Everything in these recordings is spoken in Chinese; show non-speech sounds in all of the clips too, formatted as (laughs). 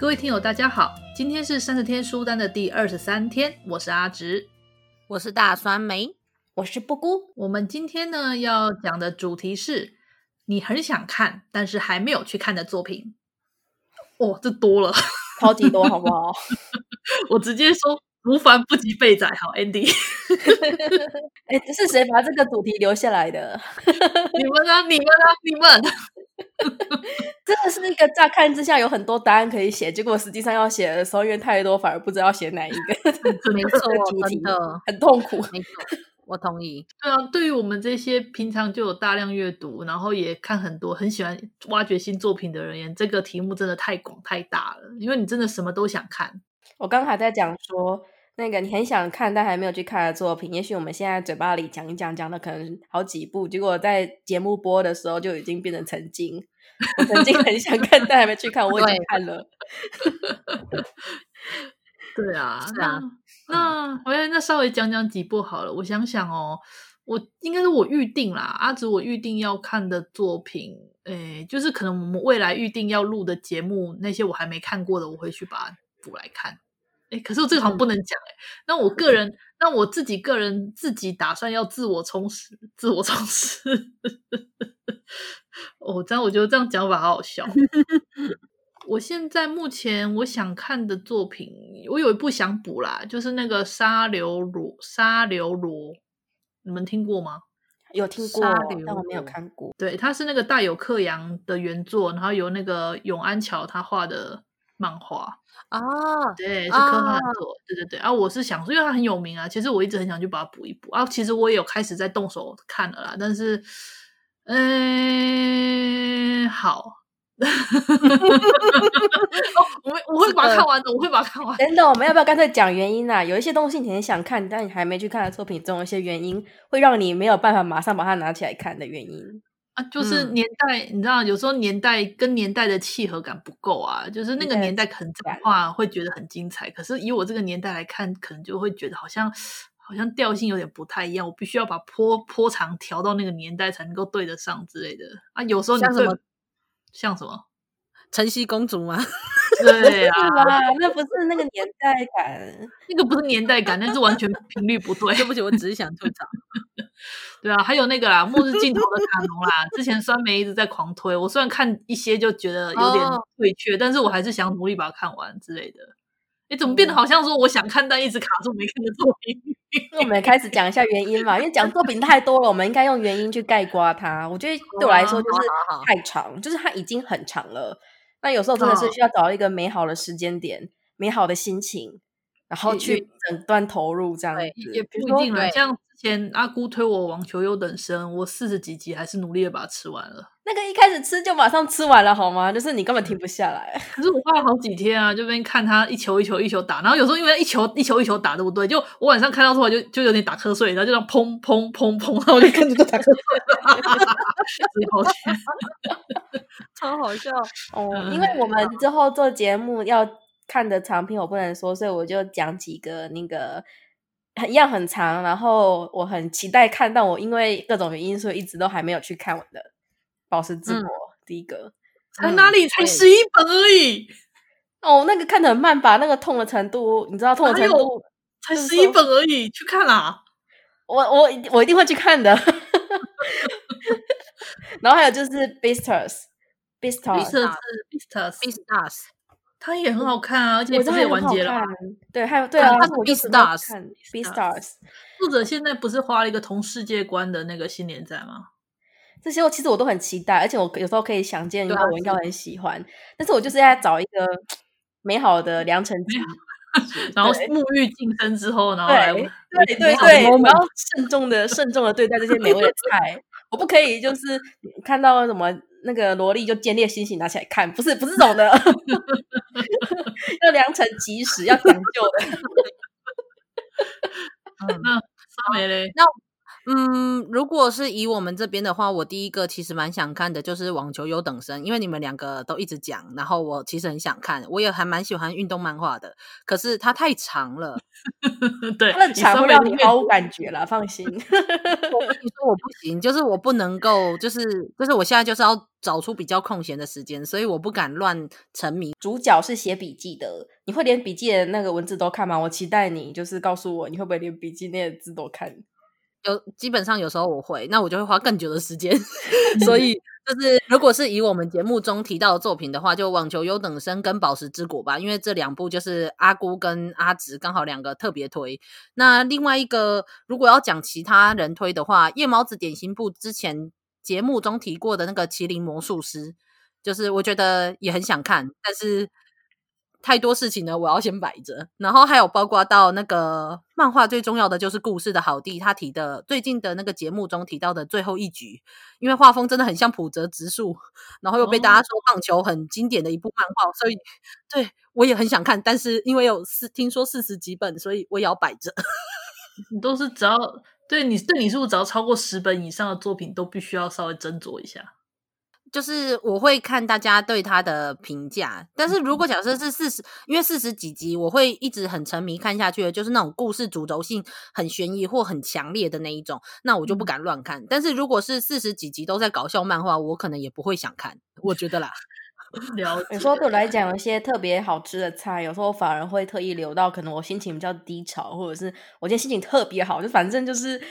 各位听友，大家好，今天是三十天书单的第二十三天，我是阿直，我是大酸梅，我是布姑。我们今天呢要讲的主题是你很想看但是还没有去看的作品。哦，这多了，超级多，好不好？(laughs) 我直接说无凡不及备载，好，Andy。(laughs) 哎，这是谁把这个主题留下来的？(laughs) 你们啊，你们啊，你们。(laughs) 真的是一个乍看之下有很多答案可以写，结果实际上要写的时候因为太多，反而不知道写哪一个。没 (laughs) 错，真的很痛苦。没错，我同意。(laughs) 对啊，对于我们这些平常就有大量阅读，然后也看很多，很喜欢挖掘新作品的人员，这个题目真的太广太大了。因为你真的什么都想看。我刚才在讲说，那个你很想看但还没有去看的作品，也许我们现在嘴巴里讲一讲，讲的可能好几部，结果在节目播的时候就已经变成曾经。(laughs) 我曾经很想看，但还没去看。我已经看了。(laughs) 对啊，是啊。那我要那稍微讲讲几部好了。我想想哦，我应该是我预定啦，阿紫我预定要看的作品，诶，就是可能我们未来预定要录的节目，那些我还没看过的，我会去把它补来看。诶，可是我这个好像不能讲诶。那我个人，那我自己个人自己打算要自我充实，自我充实。(laughs) 哦，这样我觉得这样讲法好好笑。(laughs) 我现在目前我想看的作品，我有一部想补啦，就是那个沙流罗沙流罗，你们听过吗？有听过，但我没有看过。对，它是那个大有克洋的原作，然后由那个永安桥他画的漫画啊，对，是科幻作，对对对。啊，我是想说，因为它很有名啊，其实我一直很想去把它补一补啊。其实我也有开始在动手看了啦，但是。嗯，好。我 (laughs) 我会把它看完的，我会把它看完。等等，我们要不要干脆讲原因啊？有一些东西你很想看，但你还没去看的作品，总有一些原因会让你没有办法马上把它拿起来看的原因啊。就是年代，嗯、你知道，有时候年代跟年代的契合感不够啊。就是那个年代可能讲话会觉得很精彩，可是以我这个年代来看，可能就会觉得好像。好像调性有点不太一样，我必须要把波波长调到那个年代才能够对得上之类的啊。有时候你像什么，像什么晨曦公主吗？(laughs) 对啊，那不是那个年代感，那个不是年代感，那是完全频率不对。对不起，我只是想吐槽。(laughs) 对啊，还有那个啦，《末日尽头的卡农》啦，之前酸梅一直在狂推，我虽然看一些就觉得有点退却，哦，但是我还是想努力把它看完之类的。你，怎么变得好像说我想看，但一直卡住没看的作品？那我们开始讲一下原因嘛，因为讲作品太多了，我们应该用原因去概括它。我觉得对我来说就是太长，就是它已经很长了。那有时候真的是需要找一个美好的时间点、美好的心情，然后去整段投入这样子。也，也不一定了，像之前阿姑推我《网球优等生》，我四十几集还是努力的把它吃完了。那个一开始吃就马上吃完了好吗？就是你根本停不下来。(laughs) 可是我花了好几天啊，就边看他一球一球一球打，然后有时候因为一球一球一球打对不对？就我晚上看到之后就就有点打瞌睡，然后就这样砰砰砰砰，然后我就跟着就打瞌睡，(laughs) (laughs) 超好笑哦！因为我们之后做节目要看的长篇我不能说，所以我就讲几个那个一样很长，然后我很期待看，但我因为各种原因，所以一直都还没有去看完的。宝石之国、嗯、第一个，才哪里才十一本而已 (laughs) 哦，那个看得很慢吧？那个痛的程度，你知道痛的程度才十一本而已，去看啦！我我我一定会去看的。(laughs) 然后还有就是 Beastars，Beastars，Beastars，Beastars，它也很好看啊，而且这也完结了。对，还有对啊，它是 Beastars，Beastars。作者现在不是画了一个同世界观的那个新连载吗？这些我其实我都很期待，而且我有时候可以想见，我应该很喜欢。但是我就是在找一个美好的良辰吉日，然后沐浴净身之后，然后来对对对我们要慎重的慎重的对待这些美味的菜。(laughs) 我不可以就是 (laughs) 看到什么那个萝莉就见猎心喜拿起来看，不是不是这种的，(laughs) 要良辰吉时，要讲究的。(laughs) 嗯，那莎美嘞？那嗯，如果是以我们这边的话，我第一个其实蛮想看的，就是《网球优等生》，因为你们两个都一直讲，然后我其实很想看，我也还蛮喜欢运动漫画的，可是它太长了，(laughs) 对，它的长会让你毫无感觉了，放心。(laughs) 我跟你说我不行，就是我不能够，就是就是我现在就是要找出比较空闲的时间，所以我不敢乱沉迷。主角是写笔记的，你会连笔记的那个文字都看吗？我期待你就是告诉我，你会不会连笔记那些字都看？有基本上有时候我会，那我就会花更久的时间。(laughs) 所以就是，如果是以我们节目中提到的作品的话，就《网球优等生》跟《宝石之国》吧，因为这两部就是阿姑跟阿直刚好两个特别推。那另外一个，如果要讲其他人推的话，夜猫子点心部之前节目中提过的那个《麒麟魔术师》，就是我觉得也很想看，但是。太多事情呢，我要先摆着。然后还有包括到那个漫画，最重要的就是故事的好地他提的最近的那个节目中提到的最后一局，因为画风真的很像浦泽直树，然后又被大家说棒球很经典的一部漫画，哦、所以对我也很想看。但是因为有四听说四十几本，所以我也要摆着。(laughs) 你都是只要对你对你是不是只要超过十本以上的作品都必须要稍微斟酌一下？就是我会看大家对他的评价，但是如果假设是四十，因为四十几集，我会一直很沉迷看下去的，就是那种故事主轴性很悬疑或很强烈的那一种，那我就不敢乱看。但是如果是四十几集都在搞笑漫画，我可能也不会想看，我觉得啦。(laughs) 了解。有时候对我来讲，有些特别好吃的菜，有时候反而会特意留到可能我心情比较低潮，或者是我今天心情特别好，就反正就是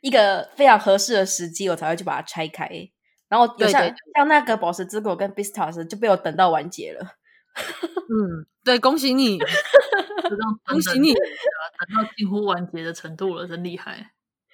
一个非常合适的时机，我才会去把它拆开。然后有像对对对像那个宝石之国跟 Beastars 就被我等到完结了。嗯，对，恭喜你，恭喜你，等到近乎完结的程度了，真厉害。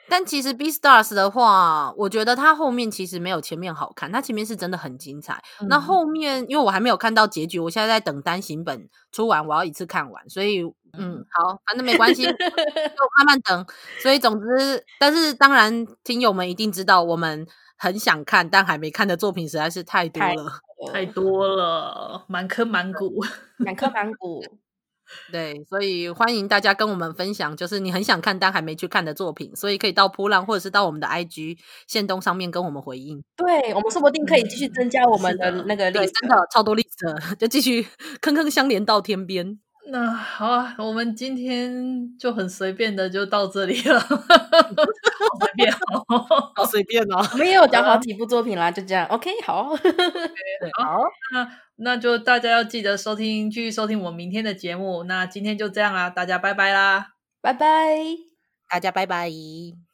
但其实 Beastars 的话，我觉得它后面其实没有前面好看，它前面是真的很精彩。嗯、那后面因为我还没有看到结局，我现在在等单行本出完，我要一次看完，所以嗯，好，反正没关系，(laughs) 就慢慢等。所以总之，但是当然，听友们一定知道我们。很想看但还没看的作品实在是太多了，太多了，满坑满谷，满坑满谷。(laughs) 对，所以欢迎大家跟我们分享，就是你很想看但还没去看的作品，所以可以到扑浪或者是到我们的 IG 线动上面跟我们回应。对，我们说不定可以继续增加我们的那个 list，真的超多 list，(laughs) 就继续坑坑相连到天边。那好啊，我们今天就很随便的就到这里了，(laughs) 好随便哦，(laughs) 好随便哦。(laughs) 我们也有讲好 (laughs) 几部作品啦，就这样。OK，好好，那那就大家要记得收听，继续收听我们明天的节目。那今天就这样啦，大家拜拜啦，拜拜，大家拜拜。